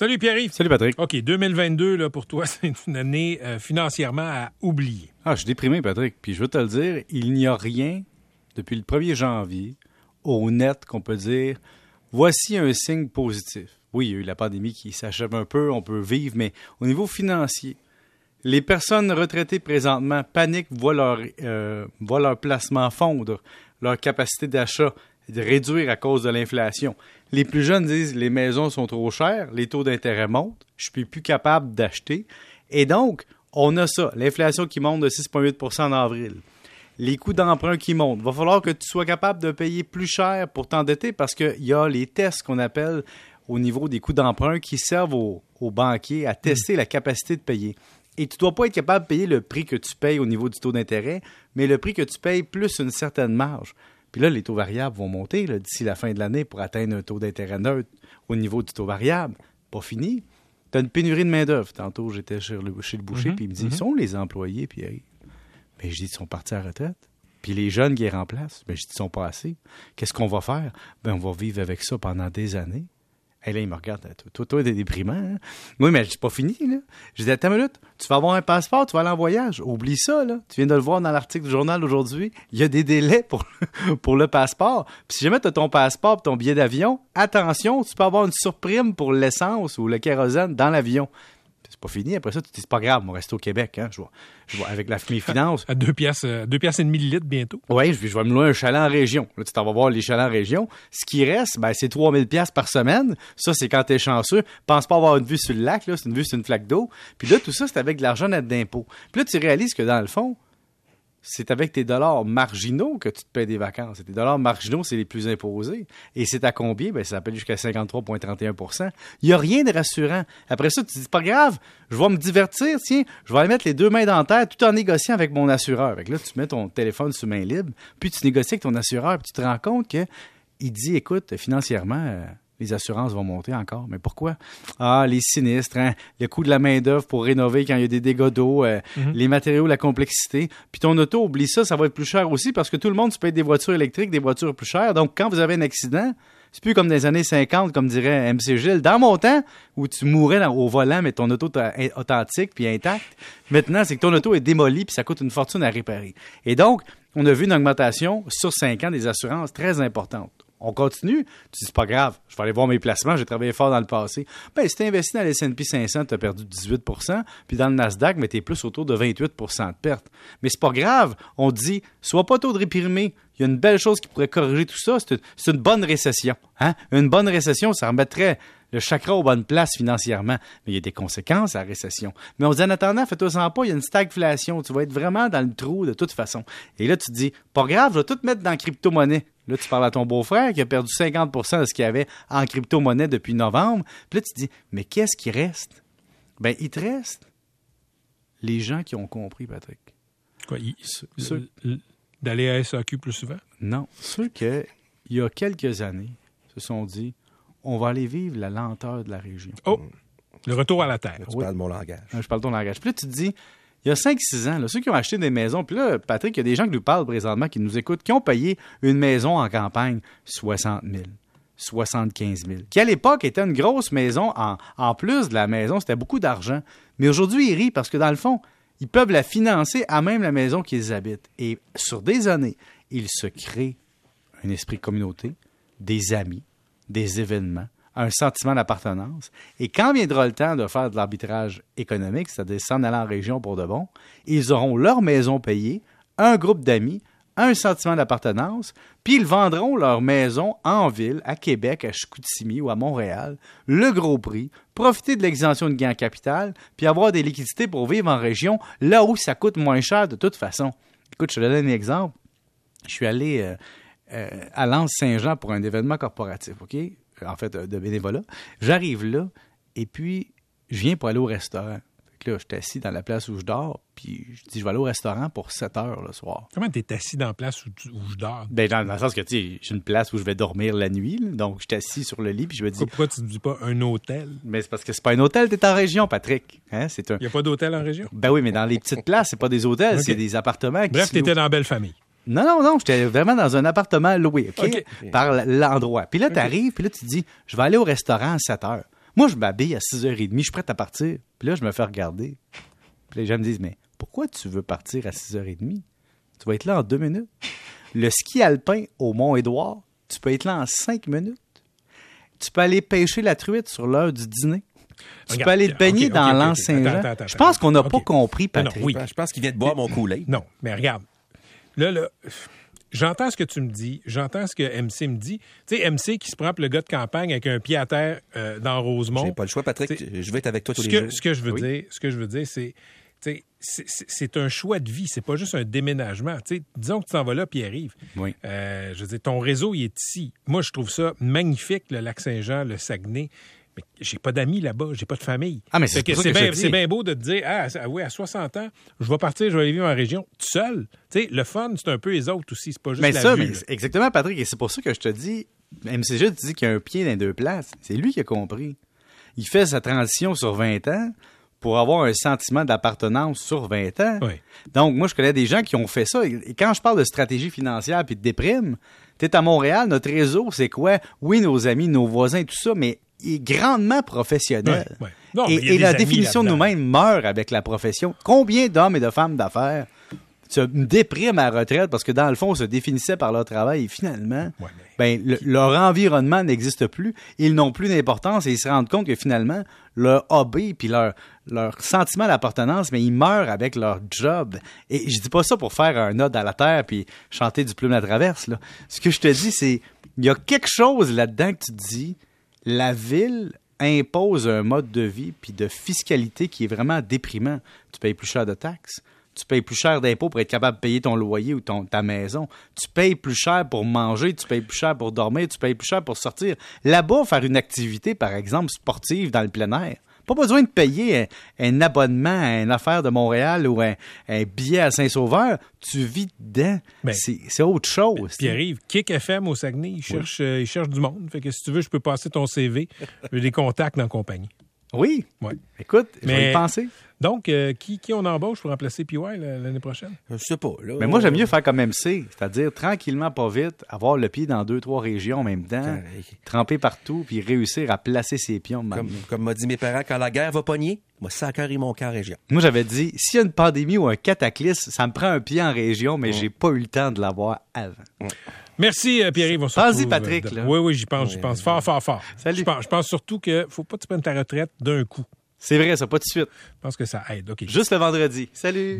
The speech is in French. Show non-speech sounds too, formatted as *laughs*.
Salut Pierre-Yves. Salut Patrick. OK, 2022, là, pour toi, *laughs* c'est une année euh, financièrement à oublier. Ah, je suis déprimé, Patrick. Puis je veux te le dire, il n'y a rien depuis le 1er janvier au net qu'on peut dire voici un signe positif. Oui, il y a eu la pandémie qui s'achève un peu, on peut vivre, mais au niveau financier, les personnes retraitées présentement paniquent, voient leur, euh, voient leur placement fondre, leur capacité d'achat réduire à cause de l'inflation. Les plus jeunes disent les maisons sont trop chères, les taux d'intérêt montent, je suis plus capable d'acheter. Et donc, on a ça, l'inflation qui monte de 6,8% en avril. Les coûts d'emprunt qui montent. Va falloir que tu sois capable de payer plus cher pour t'endetter parce qu'il y a les tests qu'on appelle au niveau des coûts d'emprunt qui servent aux, banquiers à tester la capacité de payer. Et tu ne dois pas être capable de payer le prix que tu payes au niveau du taux d'intérêt, mais le prix que tu payes plus une certaine marge. Puis là, les taux variables vont monter d'ici la fin de l'année pour atteindre un taux d'intérêt neutre au niveau du taux variable. Pas fini. Tu as une pénurie de main-d'œuvre. Tantôt, j'étais chez le, boucher, mhm, puis il me dit mhm. sont les employés, Pierre Mais ben, je dis ils sont partis à la retraite. Puis les jeunes qui les remplacent, ben, je dis ils sont pas assez. Qu'est-ce qu'on va faire? Ben, On va vivre avec ça pendant des années. Et là, il me regarde. Toi, toi, t'es déprimant. Hein? Oui, mais c'est pas fini, là. Je dis, attends une minute. Tu vas avoir un passeport, tu vas aller en voyage. Oublie ça, là. Tu viens de le voir dans l'article du journal aujourd'hui. Il y a des délais pour, *laughs* pour le passeport. Puis si jamais tu ton passeport et ton billet d'avion, attention, tu peux avoir une surprime pour l'essence ou le kérosène dans l'avion pas fini. Après ça, tu te dis, c'est pas grave, on reste au Québec. Hein. Je, vois, je vois avec la, mes finances. *laughs* À deux pièces, euh, deux pièces et demie litre bientôt. Oui, je, je vais me louer un chalet en région. Là, tu t'en vas voir les chalets en région. Ce qui reste, ben, c'est 3000 pièces par semaine. Ça, c'est quand tu es chanceux. Pense pas avoir une vue sur le lac, là. C'est une vue sur une flaque d'eau. Puis là, tout ça, c'est avec de l'argent net d'impôt. Puis là, tu réalises que dans le fond, c'est avec tes dollars marginaux que tu te payes des vacances. Et tes dollars marginaux, c'est les plus imposés. Et c'est à combien? Ben, ça s'appelle jusqu'à 53,31% Il n'y a rien de rassurant. Après ça, tu te dis, pas grave, je vais me divertir, tiens, je vais aller mettre les deux mains dans la terre tout en négociant avec mon assureur. Avec là, tu mets ton téléphone sous main libre, puis tu négocies avec ton assureur, puis tu te rends compte que il dit, écoute, financièrement, euh, les assurances vont monter encore. Mais pourquoi? Ah, les sinistres, hein, le coût de la main-d'œuvre pour rénover quand il y a des dégâts d'eau, euh, mhm. les matériaux, la complexité. Puis ton auto, oublie ça, ça va être plus cher aussi parce que tout le monde se paye des voitures électriques, des voitures plus chères. Donc, quand vous avez un accident, c'est plus comme dans les années 50, comme dirait MC Gilles. Dans mon temps, où tu mourais au volant, mais ton auto est authentique puis intact, maintenant, c'est que ton auto est démolie puis ça coûte une fortune à réparer. Et donc, on a vu une augmentation sur 5 ans des assurances très importante on continue. Tu dis, c'est pas grave, je vais aller voir mes placements, j'ai travaillé fort dans le passé. Ben, si tu investi dans l'S&P 500, tu as perdu 18% puis dans le Nasdaq, mais tu es plus autour de 28% de perte. Mais c'est pas grave, on dit, sois pas trop déprimé. Il y a une belle chose qui pourrait corriger tout ça, c'est une bonne récession. Hein? Une bonne récession, ça remettrait le chakra aux bonnes places financièrement. Mais il y a des conséquences à la récession. Mais on dit en attendant, fais-toi pas, il y a une stagflation. Tu vas être vraiment dans le trou de toute façon. Et là, tu te dis, pas grave, je vais tout mettre dans la crypto-monnaie. Là, tu parles à ton beau-frère qui a perdu 50% de ce qu'il avait en crypto-monnaie depuis novembre. Puis là, tu te dis, mais qu'est-ce qui reste? Ben, il te reste les gens qui ont compris, Patrick. Quoi, d'aller à SAQ plus souvent? Non. Ceux qui, il y a quelques années, se sont dit, on va aller vivre la lenteur de la région. Oh! Le retour à la terre. Tu parles mon langage. Je parle ton langage. Puis là, tu te dis, il y a 5-6 ans, ceux qui ont acheté des maisons, puis là, Patrick, il y a des gens qui nous parlent présentement, qui nous écoutent, qui ont payé une maison en campagne 60 000. 75 000, qui à l'époque était une grosse maison en, en plus de la maison, c'était beaucoup d'argent. Mais aujourd'hui, ils rient parce que dans le fond, ils peuvent la financer à même la maison qu'ils habitent. Et sur des années, ils se créent un esprit de communauté, des amis, des événements, un sentiment d'appartenance. Et quand viendra le temps de faire de l'arbitrage économique, c'est-à-dire s'en aller en région pour de bon, ils auront leur maison payée, un groupe d'amis, un sentiment d'appartenance, puis ils vendront leur maison en ville, à Québec, à Chicoutimi ou à Montréal, le gros prix, profiter de l'exemption de gain en capital, puis avoir des liquidités pour vivre en région, là où ça coûte moins cher de toute façon. Écoute, je te donne un exemple. Je suis allé euh, euh, à Lens-Saint-Jean pour un événement corporatif, OK? En fait, de bénévolat. J'arrive là, et puis, je viens pour aller au restaurant. Là, je suis assis dans la place où je dors, puis je dis, je vais aller au restaurant pour 7 heures le soir. Comment tu es assis dans la place où, je dors? Ben, dans, le sens que, tu sais, j'ai une place où je vais dormir la nuit, donc je suis assis sur le lit, puis je me dis... Pourquoi, tu ne dis pas un hôtel? Mais c'est parce que c'est pas un hôtel, tu es en région, Patrick. Hein? Il n'y a pas d'hôtel en région? Ben oui, mais dans les petites places, c'est pas des hôtels, c'est des appartements. Bref, tu étais dans belle famille. Non, non, non, j'étais vraiment dans un appartement loué, OK? Par l'endroit. Puis là, tu arrives, puis là, tu dis, je vais aller au restaurant à 7 heures. Moi, je m'habille à 6h30, je suis prêt à partir. Puis là, je me fais regarder. Puis les gens me disent, mais pourquoi tu veux partir à 6h30? Tu vas être là en deux minutes. Le ski alpin au Mont-Édouard, tu peux être là en cinq minutes. Tu peux aller pêcher la truite sur l'heure du dîner. Tu Regarde, peux aller te baigner dans ok, ok. l'Anse-Saint-Jean. Attends, attends, Je pense qu'on n'a pas compris, Non, non, Patrick. oui. Je pense qu'il vient de boire mon Kool-Aid. Non, mais regarde. Là, là, j'entends ce que tu me dis. J'entends ce que MC me dit. Tu sais, MC qui se prend pour le gars de campagne avec un pied à terre euh, dans Rosemont. J'ai pas le choix, Patrick. T'sais, Je vais être avec toi tous ce les que, jours. ce que je veux Oui. dire, ce que je veux dire, c'est, c'est- un choix de vie, c'est pas juste un déménagement. Disons que tu t'en vas là, puis arrive. Oui. Euh, je veux dire, ton réseau, il est ici. Moi, je trouve ça magnifique, le lac Saint-Jean, le Saguenay. Mais j'ai pas d'amis là-bas, j'ai pas de famille. Ah, mais c'est bien dis. c'est bien beau de te dire, ah, à- oui, à 60 ans, je vais partir, je vais aller vivre en région, tout seul. Tu sais, le fun, c'est un peu les autres aussi, c'est pas juste Mais la ça, vue. mais exactement, Patrick, et c'est pour ça que je te dis, MCG te dit qu'il y a un pied dans les deux places. C'est lui qui a compris. Il fait sa transition sur 20 ans pour avoir un sentiment d'appartenance sur 20 ans. Oui. Donc, moi, je connais des gens qui ont fait ça. Et quand je parle de stratégie financière puis de déprime, t'es à Montréal, notre réseau, c'est quoi? Oui, nos amis, nos voisins, tout ça, mais est grandement professionnel. Ouais, ouais. Non, mais et la définition de nous-mêmes meurt avec la profession. Combien d'hommes et de femmes d'affaires se dépriment à la retraite parce que dans le fond, se définissaient par leur travail et finalement, Ouais, ben, le- leur environnement n'existe plus, ils n'ont plus d'importance et ils se rendent compte que finalement, leur hobby puis leur, leur sentiment d'appartenance, mais ils meurent avec leur job. Et je dis pas ça pour faire un ode à la terre puis chanter du plume à traverse. Là. Ce que je te dis, c'est il y a quelque chose là-dedans que tu te dis, la ville impose un mode de vie puis de fiscalité qui est vraiment déprimant. Tu payes plus cher de taxes. Tu payes plus cher d'impôts pour être capable de payer ton loyer ou ton, ta maison. Tu payes plus cher pour manger, tu payes plus cher pour dormir, tu payes plus cher pour sortir. Là-bas, faire une activité, par exemple, sportive dans le plein air, pas besoin de payer un, un abonnement à une affaire de Montréal ou un, un billet à Saint-Sauveur. Tu vis dedans. Ben, c'est autre chose. Puis arrive, Kick FM au Saguenay, il cherche, euh, du monde. Fait que si tu veux, je peux passer ton CV. J'ai des contacts dans la compagnie. Oui. Ouais. Écoute, je vais Mais- y penser. Donc, euh, qui, qui on embauche pour remplacer PY la- l'année prochaine? Je sais pas. Là, Mais moi, j'aime mieux faire comme MC, c'est-à-dire tranquillement, pas vite, avoir le pied dans deux, trois régions en même temps, tremper partout, puis réussir à placer ses pions. Comme, comme m'a dit mes parents, quand la guerre va pogner, moi, ça et mon camp en région. Moi, j'avais dit, s'il y a une pandémie ou un cataclysme, ça me prend un pied en région, mais j'ai pas eu le temps de l'avoir avant. Merci, euh, Pierre-Yves. Pense-y, Patrick, euh, là. Oui, oui, j'y pense, j'y pense. Fort, fort, fort. Salut. Je pense, je pense surtout que faut pas que tu prennes ta retraite d'un coup. C'est vrai, ça, pas tout de suite. Je pense que ça aide. OK. Juste le vendredi. Salut!